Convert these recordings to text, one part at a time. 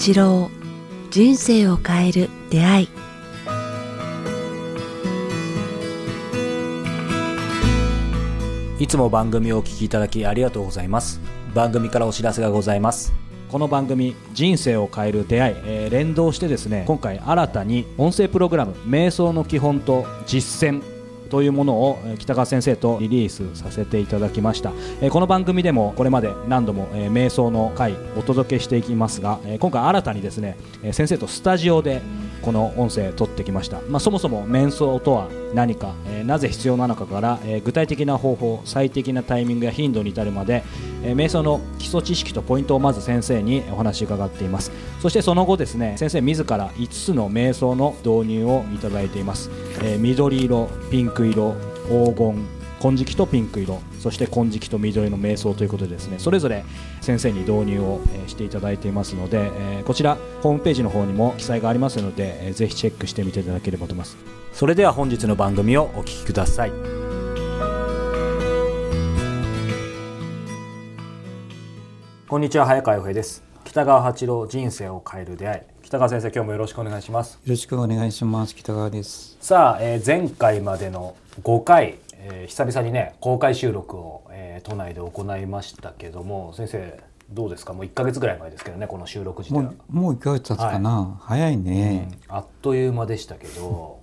八郎人生を変える出会い。いつも番組をお聞きいただきありがとうございます。番組からお知らせがございます。この番組「人生を変える出会い」えー連動してですね今回新たに音声プログラム「瞑想の基本と実践」というものをえ北川先生とリリースさせていただきました。えーこの番組でもこれまで何度もえー瞑想の回お届けしていきますがえー今回新たにですねえー先生とスタジオでこの音声撮ってきました、まあ、そもそも瞑想とは何か、えーなぜ必要なのかから、えー具体的な方法最適なタイミングや頻度に至るまで、えー瞑想の基礎知識とポイントをまず先生にお話伺っています。そしてその後ですね先生自ら5つの瞑想の導入をいただいています、え緑色ピンク色黄金金色とピンク色そして金色と緑の瞑想ということでですねそれぞれ先生に導入をしていただいていますので、こちらホームページの方にも記載がありますので、ぜひチェックしてみていただければと思います。それでは本日の番組をお聞きくださいこんにちは早川洋平です北川八郎人生を変える出会い北川先生今日もよろしくお願いしますよろしくお願いします。北川です。さあ、えー前回までの5回、えー久々にね公開収録を、えー都内で行いましたけども先生どうですか？もう1か月ぐらい前ですけどねこの収録自体は。もう、もう一ヶ月経つかな、早いね、あっという間でしたけど。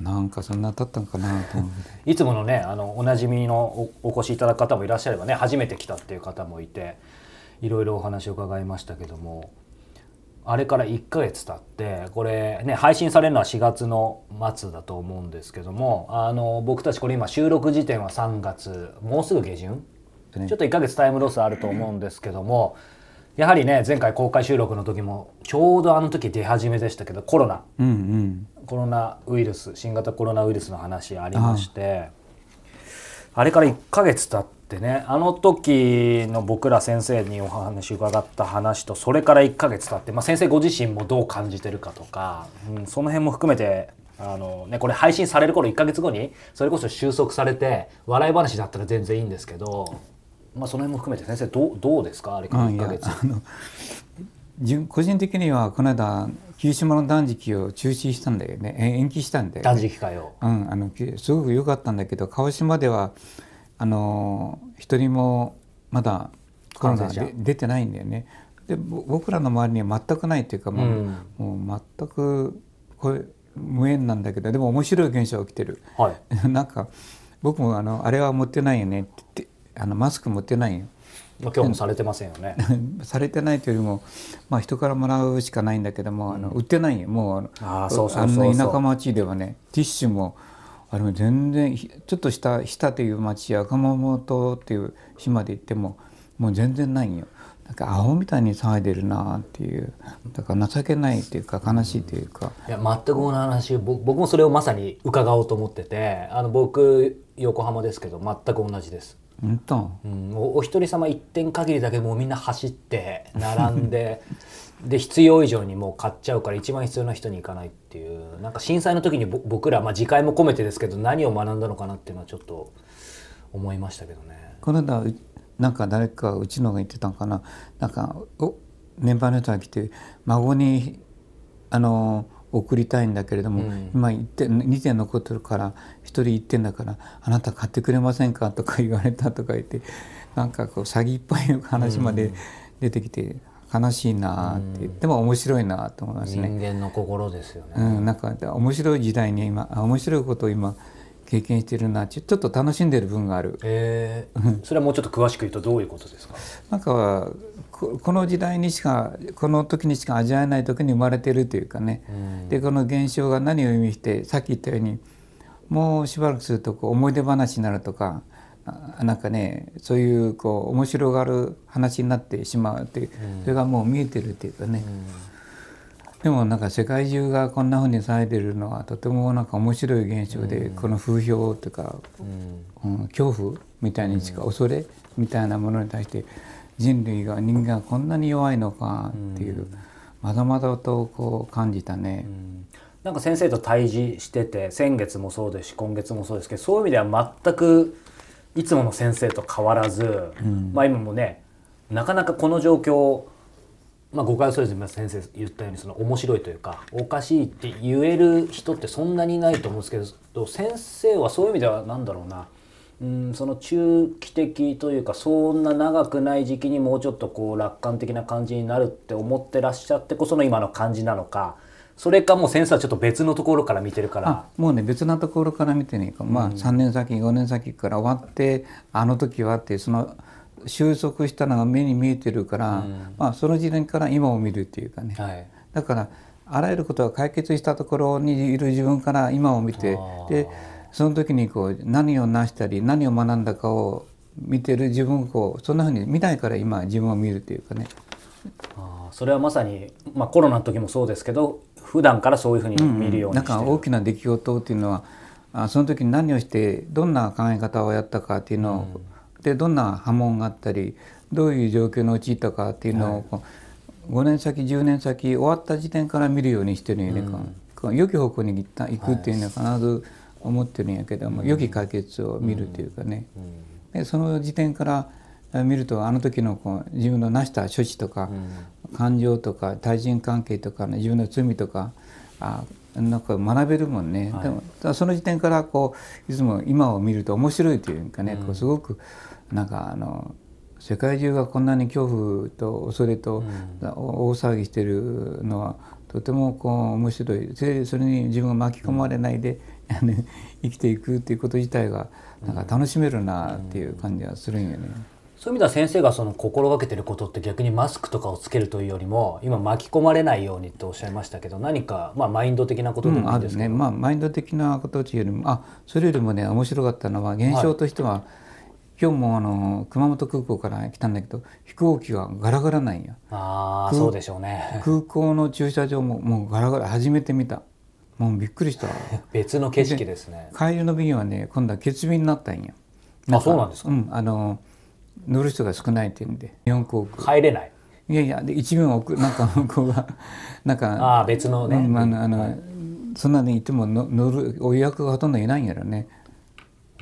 なんかそんな経ったんかなと。いつものねあのおなじみのおお越しいただく方もいらっしゃればね初めて来たっていう方もいていろいろお話を伺いましたけども。あれから1ヶ月経ってこれね配信されるのは4月の末だと思うんですけどもあの僕たちこれ今収録時点は3月もうすぐ下旬ちょっと1ヶ月タイムロスあると思うんですけどもやはりね前回公開収録の時もちょうどあの時出始めでしたけどコロナ。うんうん。コロナウイルス新型コロナウイルスの話ありましてあれから1ヶ月経ってねあの時の僕ら先生にお話伺った話とそれから1ヶ月経って、まあ、先生ご自身もどう感じてるかとか、うん、その辺も含めてあの、ね、これ配信される頃1ヶ月後にそれこそ収束されて笑い話だったら全然いいんですけど、まあ、その辺も含めて先生どうどうですか？あれから1あいやヶ月。あの自分個人的にはこの間九島の断食を中止したんだよねえ延期したんだよ、ね。断食会をうん、あのきすごく良かったんだけど鹿児島ではあの一人もまだコロナで出てないんだよね。でぼ僕らの周りには全くないっていうかもう,、うんもう全くこれ無縁なんだけどでも面白い現象が起きてる。はい なんか僕もあのあれは持ってないよねって言ってあのマスク持ってないよ。まあ、今日もされてませんよね。されてないというよりも、まあ、人からもらうしかないんだけども、あの売ってないよもうあーそうそうそうそうあの田舎町ではねティッシュもあれも全然ひちょっとした日田という町や熊本っていう島で行ってももう全然ないんよ。なんか青みたいに騒いでるなっていうだから情けないっていうか悲しいというか、いや全く同じ話ぼ僕もそれをまさに伺おうと思っててあの僕横浜ですけど全く同じです、うん、おお一人様一点限りだけもうみんな走って並んで で必要以上にもう買っちゃうから一番必要な人に行かないっていうなんか震災の時にぼ僕ら、まあ、自戒も込めてですけど何を学んだのかなっていうのはちょっと思いましたけどね。この間うなんか誰かうちのが言ってたのかな。なんかおメンバーの人が来て孫にあの送りたいんだけれども、うん今1点2点残ってるから1人1点だからあなた買ってくれませんか？とか言われたとか言ってなんかこう詐欺っぽい話まで出てきて悲しいなって、でも面白いなと思います人ね。間の心ですよね。うん、なんか面白い時代に今あ面白いことを今経験してるなちょちょっと楽しんでる分がある。えー。それはもうちょっと詳しく言うとどういうことですか？なんかここの時代にしかこの時にしか味わえない時に生まれてるというかね、うん。でこの現象が何を意味してさっき言ったようにもうしばらくするとこう思い出話になるとかあなんかねそういうこう面白がる話になってしまうっていう、それがもう見えてるっていうかね、でもなんか世界中がこんな風に騒いでるのはとてもなんか面白い現象で、この風評というか、うん。うん、恐怖みたいにしか、恐れみたいなものに対して人類が人間がこんなに弱いのかっていう、まだまだとこう感じたね。なんか先生と対峙してて先月もそうですし今月もそうですけどそういう意味では全くいつもの先生と変わらず、まあ今もねなかなかこの状況まあ、誤解を恐れずに先生言ったようにその面白いというかおかしいって言える人ってそんなにいないと思うんですけど先生はそういう意味では何だろうな。うんその中期的というかそんな長くない時期にもうちょっとこう楽観的な感じになるって思ってらっしゃってこその今の感じなのかそれかもう先生はちょっと別のところから見てるから。もうね別なところから見てね、まあ、3年先5年先から終わってあの時はってその収束したのが目に見えてるから、うん、まあ、その時点から今を見るっていうかね、はい、だからあらゆることが解決したところにいる自分から今を見てでその時にこう何を成したり何を学んだかを見てる自分をこうそんなふうに見ないから今自分を見るっていうかね。あそれはまさに、まあ、コロナの時もそうですけど普段からそういうふうに見るようにしてる、うん、なんか大きな出来事っていうのはあその時に何をしてどんな考え方をやったかっていうのを、うんでどんな波紋があったりどういう状況に陥ったかっていうのを、はい、5年先10年先終わった時点から見るようにしてるんやね、うん、良き方向に行くっていうのは必ず思ってるんやけども、はい、良き解決を見るというかね、うん、でその時点から見るとあの時のこう自分の成した処置とか、うん、感情とか対人関係とか、ね、自分の罪とかあなんか学べるもんね、はい、でもその時点からこういつも今を見ると面白いというかね、こうすごくなんかあの世界中がこんなに恐怖と恐れと大騒ぎしてるのはとてもこう面白い。それそれに自分が巻き込まれないで、うん、生きていくっていうこと自体がなんか楽しめるなっていう感じはするんよね。そういう意味では先生がその心がけてることって逆にマスクとかをつけるというよりも今巻き込まれないようにとおっしゃいましたけど何かまあマインド的なことでもいいですか、うん、ね。まあ、マインド的なことというよりもあそれよりもね面白かったのは現象としては、はい今日もあの熊本空港から来たんだけど飛行機がガラガラなんやああそうでしょうね。空港の駐車場ももうガラガラ初めて見た。もうびっくりした。別の景色ですね。帰りの便はね今度は欠便になったんやあそうなんですか、うん、あの乗る人が少ないっていうんで日本航空。帰れない。いやいやで一便送 なんか向こうがなんかああ別のね、うん、あのあの、はい、そんなにいても乗るお予約がほとんどいないんやろね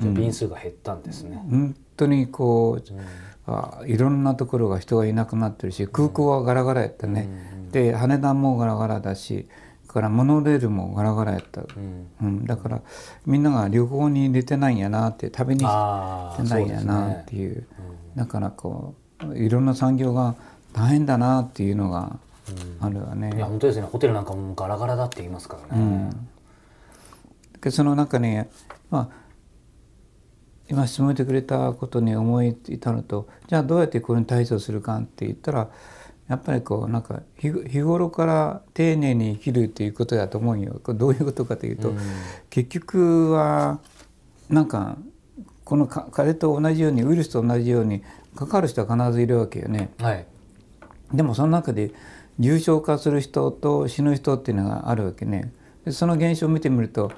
便数が減ったんですね、本当にこう、うん、あいろんなところが人がいなくなってるし空港はガラガラやったね、うん、で羽田もガラガラだしからモノレールもガラガラやった、うん、うん、だからみんなが旅行に出てないんやなって旅に出ないんやなっていう、ね、だからこういろんな産業が大変だなっていうのがあるわね、いや本当ですね。ホテルなんかもガラガラだって言いますからね、でその中にまあ今質問してくれたことに思い至るとじゃあどうやってこれに対処するかって言ったらやっぱりこうなんか日頃から丁寧に生きるっていうことだと思うよこれどういうことかというと、うん、結局はなんかこの風と同じようにウイルスと同じようにかかる人は必ずいるわけよね。はい、でもその中で重症化する人と死ぬ人っていうのがあるわけね。でその現象を見てみると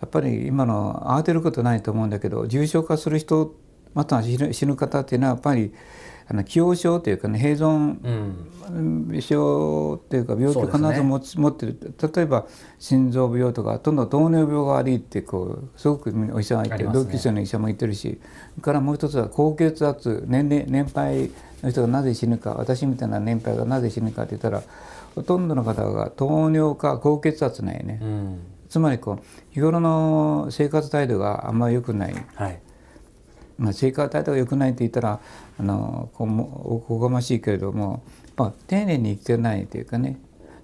やっぱり今の慌てることないと思うんだけど重症化する人または死ぬ方っていうのはやっぱりあの既往症というかね併存症っていうか病気を必ず持つ、ね、持ってる。例えば心臓病とかどんどん糖尿病が悪いってこうすごくお医者がいて、ね、同級生の医者も言ってるしからもう一つは高血圧年齢年配の人がなぜ死ぬか私みたいな年配がなぜ死ぬかって言ったらほとんどの方が糖尿か高血圧なんやね。うんつまりこう日頃の生活態度があんまり良くない、はい、まあ、生活態度が良くないって言ったらあのこおこがましいけれども、まあ、丁寧に生きてないというかね。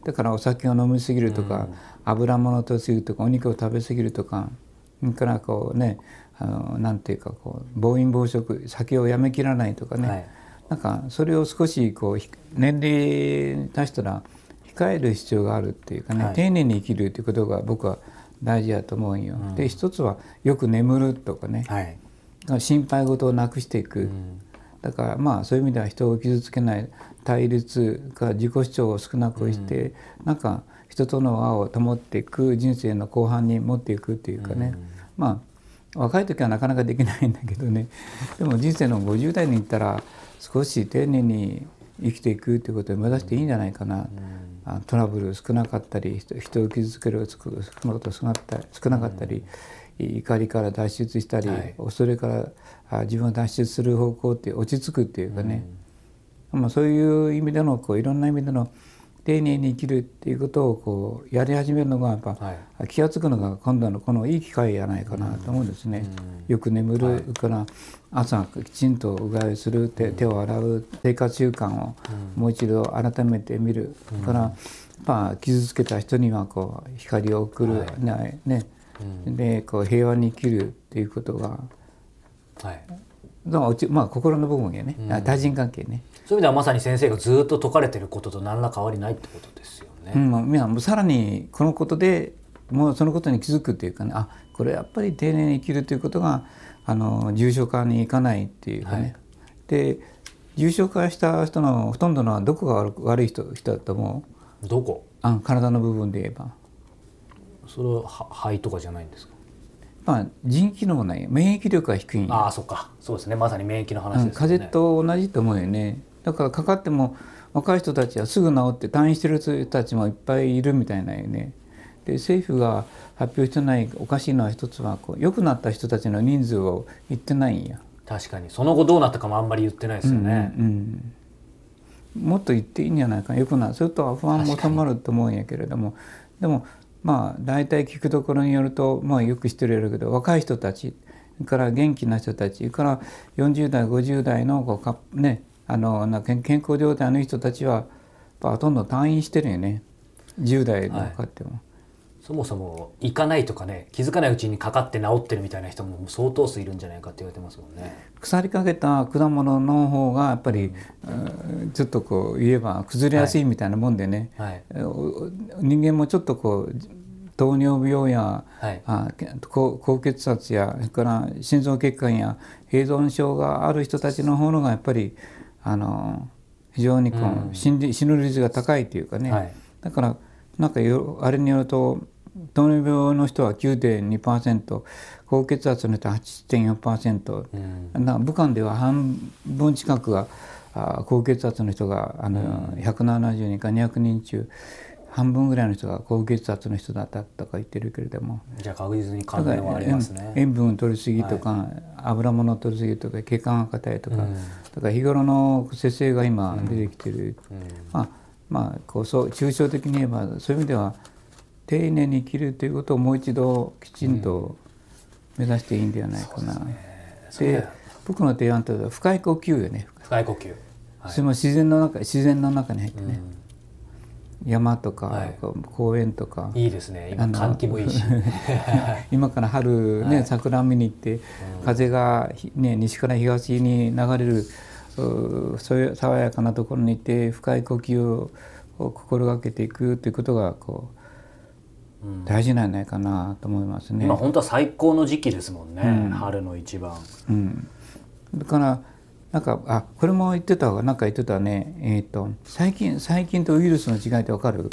だからお酒を飲みすぎるとか、うん、油物とすぎるとかお肉を食べ過ぎるとかそれからこうねあのなんていうかこう暴飲暴食酒をやめきらないとかね、はい、なんかそれを少しこう年齢に達したら控える必要があるっていうかね、はい、丁寧に生きるということが僕は大事だと思うよ。うん、で一つはよく眠るとかね、はい、心配事をなくしていく、うん、だからまあそういう意味では人を傷つけない対立か自己主張を少なくして、うん、なんか人との輪を保っていく人生の後半に持っていくっていうかね、うん、まあ若い時はなかなかできないんだけどね。でも人生の50代に行ったら少し丁寧に生きていくということを目指していいんじゃないかな。トラブル少なかったり人を傷つけること少なかった少なかったり、うん、怒りから脱出したり、はい、恐れから自分を脱出する方向って落ち着くっていうかね、まあ、そういう意味でのこういろんな意味での丁寧に生きるっていうことをこうやり始めるのがやっぱ、はい。気が付くのが今度のこのいい機会やないかなと思うんですね。よく眠る、から朝きちんとうがいする手手を洗う生活習慣をもう一度改めて見る、からまあ傷つけた人にはこう光を送る、ね。ねでこう平和に生きるっていうことがはいまあうちまあ心の部分やね、対人関係ね。そういう意味ではまさに先生がずっと説かれてることと何ら変わりないってことですよね。うんまあ、みんなもうさらにこのことでもうそのことに気づくっていうかねあこれやっぱり丁寧に生きるということがあの重症化にいかないっていうかね、はい。で重症化した人のほとんどのはどこが悪悪い人人だと思う？どこ？あ体の部分で言えば、それはは肺とかじゃないんですか？まあ、腎機能ない。免疫力が低いああそっか。そうですね。まさに免疫の話ね。風邪と同じと思うよね。だからかかっても若い人たちはすぐ治って退院してる人たちもいっぱいいるみたいなよね。で政府が発表してないおかしいのは一つはこう良くなった人たちの人数を言ってないんや、確かに。その後どうなったかもあんまり言ってないですよね。うん、もっと言っていいんじゃないかな。良くなる。それとは不安も収まると思うんやけれども。でもまあ大体聞くところによるとまあよく知ってるやろうけど若い人たちから元気な人たちから40代50代のこうかねあのな健康状態の人たちはほとんど退院してるよね10代のかっても。そもそも行かないとかね気づかないうちにかかって治ってるみたいな人も相当数いるんじゃないかって言われてますもんね。腐りかけた果物の方がやっぱり、うん。ちょっとこう言えば崩れやすいみたいなもんでね、はい。お人間もちょっとこう糖尿病や、はい。あけ高高血圧やそれから心臓血管や併存症がある人たちの方のがやっぱりあの非常にこう、死んで死ぬ率が高いというかね、はい。だからなんかよあれによると糖尿病の人は9.2%高血圧の人は8.4%、うん。な武漢では半分近くがあ高血圧の人があの、170人か200人中半分ぐらいの人が高血圧の人だったとか言ってるけれども。じゃあ確実に関連はありますね。塩塩分を取りすぎとか、油物を取りすぎとか血管が硬いとか、うん。だから日頃の節制が今出てきてる、まあまあこうそう抽象的に言えばそういう意味では丁寧に生きるということをもう一度きちんと目指していいんではないかな。で僕の提案というのは深い呼吸よね、深い呼吸。それも自然の中自然の中に入ってね、山とか、はい。公園とか。いいですね。今換気もいいし。今から春ね、桜見に行って、風がひ、ね、西から東に流れるうそういう爽やかなところに行って深い呼吸をを心がけていくということがこう、大事なんじゃないかなと思いますね。今本当は最高の時期ですもんね。春の一番。うん、だからなんかあこれも言ってたわなんか言ってたねえっ、と最近最近とウイルスの違いってわかる？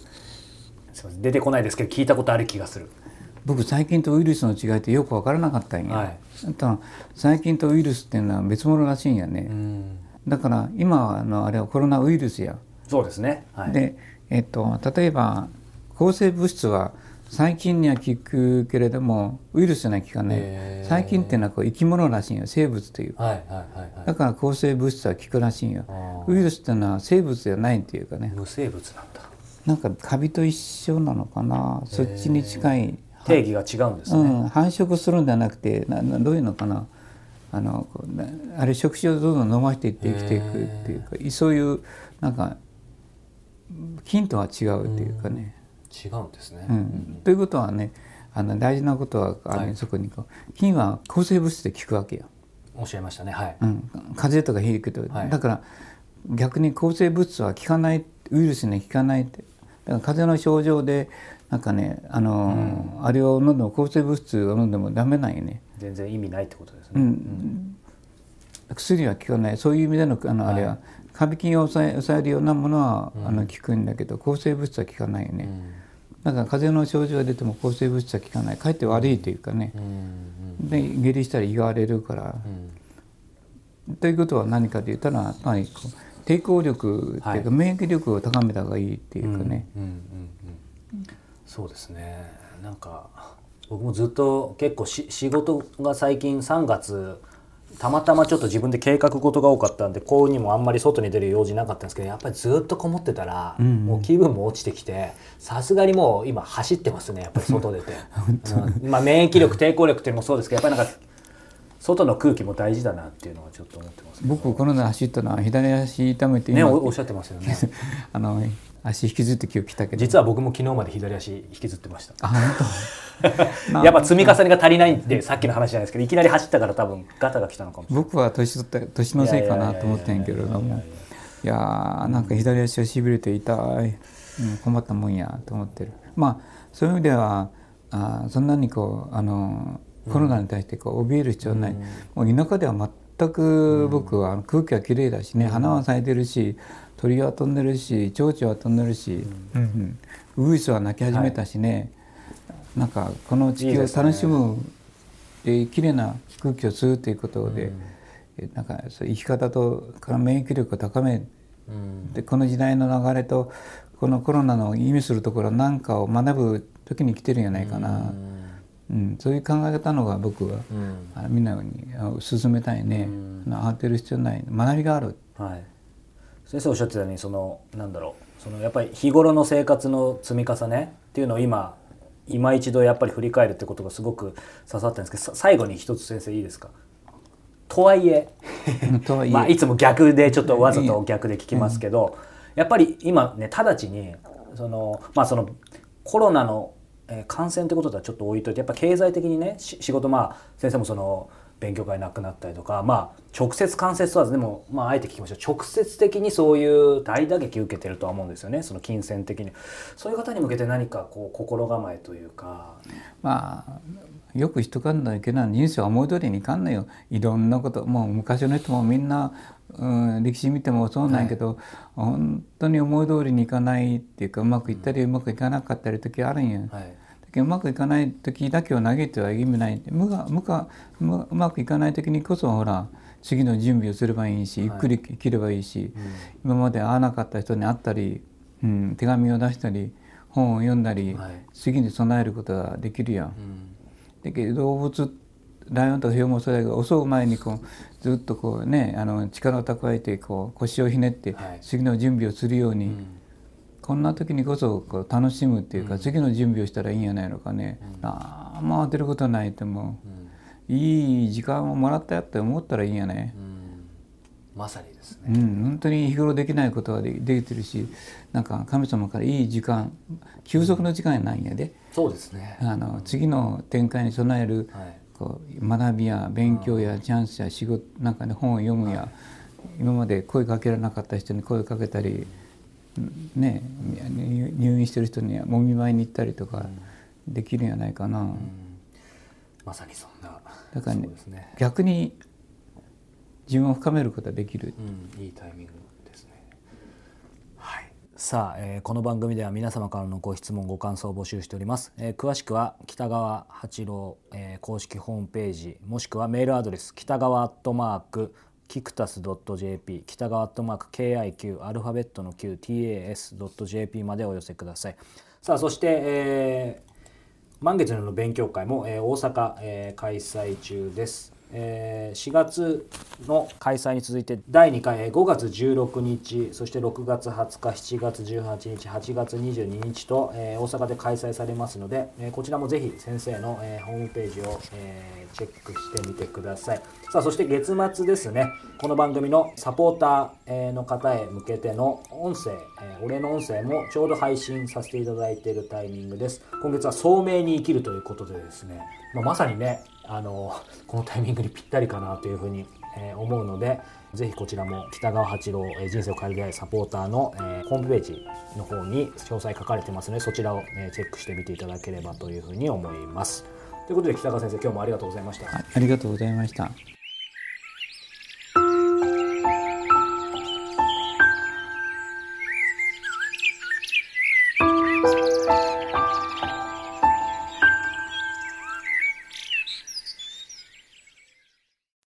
すいません出てこないですけど聞いたことある気がする。僕最近とウイルスの違いってよく分からなかったんや、はいあと最近とウイルスっていうのは別物らしいんやね、うん。だから今はあのあれはコロナウイルスや、そうですね。はい。で、えっと、例えば抗生物質は細菌には効くけれどもウイルスには効かない。細菌っていうのはこう生き物らしいんよ。生物というはいはいはいはい。だから抗生物質は効くらしいんよ。あウイルスっていうのは生物じゃないっていうかね。無生物なんだ。なんかカビと一緒なのかな。そっちに近い。定義が違うんですね。うん、繁殖するんじゃなくてななどういうのかな。あのこうなあれ触手をどんどん伸ばしていって生きていくっていうかそういうなんか菌とは違うっていうかね。違うんですね。うんということはねあの大事なことはあの、はいそこにこう菌は抗生物質で効くわけよ。おっしゃいましたね。はい。うん、風邪とかひくと、はいだから逆に抗生物質は効かないウイルスには効かないってだから風邪の症状でなんかねあの、あれを飲んでも抗生物質を飲んでもダメなんよね。全然意味ないってことですね。うん薬は効かないそういう意味でのあのあれは、カビ菌を抑えるようなものは、あの効くんだけど抗生物質は効かないよね、だから風邪の症状が出ても抗生物質は効かない。かえって悪いというかね、で下痢したら胃が荒れるから、ということは何かと言ったらやっぱり抵抗力っていうか、免疫力を高めた方がいいっていうかね、そうですね。なんか僕もずっと結構し仕事が最近3月たまたまちょっと自分で計画事が多かったんで幸運にもあんまり外に出る用事なかったんですけどやっぱりずっとこもってたら、もう気分も落ちてきてさすがにもう今走ってますねやっぱり外出て、うん。まあ、免疫力抵抗力っていうのもそうですけどやっぱりなんか外の空気も大事だなっていうのはちょっと思ってます僕この間走ったのは左足痛めてねおっしゃってますよね。あの足引きずって今日来たけど。実は僕も昨日まで左足引きずってました。あ本当？やっぱ積み重ねが足りないんでさっきの話じゃないですけどいきなり走ったから多分ガタが来たのかもしれない。僕は年取った年のせいかなと思ってんけれども。いやーなんか左足がしびれて痛い、うん、困ったもんやと思ってる。まあそういう意味ではあそんなにこうあのコロナに対してこう怯える必要はない、もう田舎では全く僕は空気はきれいだしね、花は咲いてるし鳥は飛んでるし蝶々は飛んでるし、うん。ウグイスは鳴き始めたしね、なんかこの地球を楽しむで綺麗な空気を吸うということで、なんかそう生き方とから免疫力を高め、でこの時代の流れとこのコロナの意味するところなんかを学ぶ時に来てるんじゃないかな。うん、そういう考え方の方が僕は、あみんなに進めたいね、慌てる必要ない。学びがある、はい、先生おっしゃってたようにそのなんだろうそのやっぱり日頃の生活の積み重ねっていうのを今今一度やっぱり振り返るってことがすごく刺さったんですけど最後に一つ先生いいですか？とはいえまあ、いつも逆でちょっとわざと逆で聞きますけど、やっぱり今ね直ちにそのまあそのコロナのえー感染ってこととはちょっと置いといてやっぱ経済的にねし仕事まあ先生もその勉強会なくなったりとかまあ直接間接問わずでもまああえて聞きましょう。直接的にそういう大打撃受けてるとは思うんですよね。その金銭的に。そういう方に向けて何かこう心構えというか。まあよく人かんだいけない人生は思い通りにいかんのよ。いろんなこともう昔の人もみんな、うん、歴史見てもそうなんやけど、本当に思い通りにいかないっていうかうまくいったりうまくいかなかったり時あるんや。はいうまくいかない時だけを嘆いては意味ない。無が無が無うまくいかない時にこそほら次の準備をすればいいしゆっくり生きればいいし、今まで会わなかった人に会ったり、うん、手紙を出したり本を読んだり、はい。次に備えることができるやん。うん。だけど動物ライオンとかヒョウもそうだけど襲う前にこうずっとこうねあの力を蓄えてこう腰をひねってはい。次の準備をするように、うんこんな時にこそこう楽しむっていうか、次の準備をしたらいいんじゃないのかね、なんも当てることないともうん。いい時間をもらったよって思ったらいいんやね。うん。まさにですね。うん、本当に日頃できないことがでできてるしなんか神様からいい時間休息の時間やないんやで。そうですね。あの次の展開に備えるはい。こう学びや勉強やチャンスや仕事なんかね本を読むや今まで声かけられなかった人に声をかけたりね入入院してる人にはもみ舞いに行ったりとかできるんじゃないかな、まさにそんなだからねね逆に自分を深めることができる、うん、いいタイミングですね。はい。さあ、えーこの番組では皆様からのご質問ご感想を募集しております。えー詳しくは北川八郎、えー公式ホームページもしくはメールアドレス北川アットマークキクタス .jp 北川アットマーク KIQ アルファベットの QTAS.jp までお寄せください。さあそして、えー満月の勉強会も、えー大阪、えー開催中です、えー4月の開催に続いて第2回えー5月16日そして6月20日7月18日8月22日と、えー大阪で開催されますので、えーこちらもぜひ先生の、えーホームページを、えーチェックしてみてくださいさあそして月末ですね。この番組のサポーターの方へ向けての音声、えーお礼の音声もちょうど配信させていただいているタイミングです。今月は聡明に生きるということでですね、まあ、まさにねあのこのタイミングにぴったりかなというふうに、え思うのでぜひこちらも北川八郎、え人生を変える出会いサポーターの、えホームページの方に詳細書かれてますのでそちらを、えチェックしてみていただければというふうに思います。ということで北川先生今日もありがとうございました。ありがとうございました。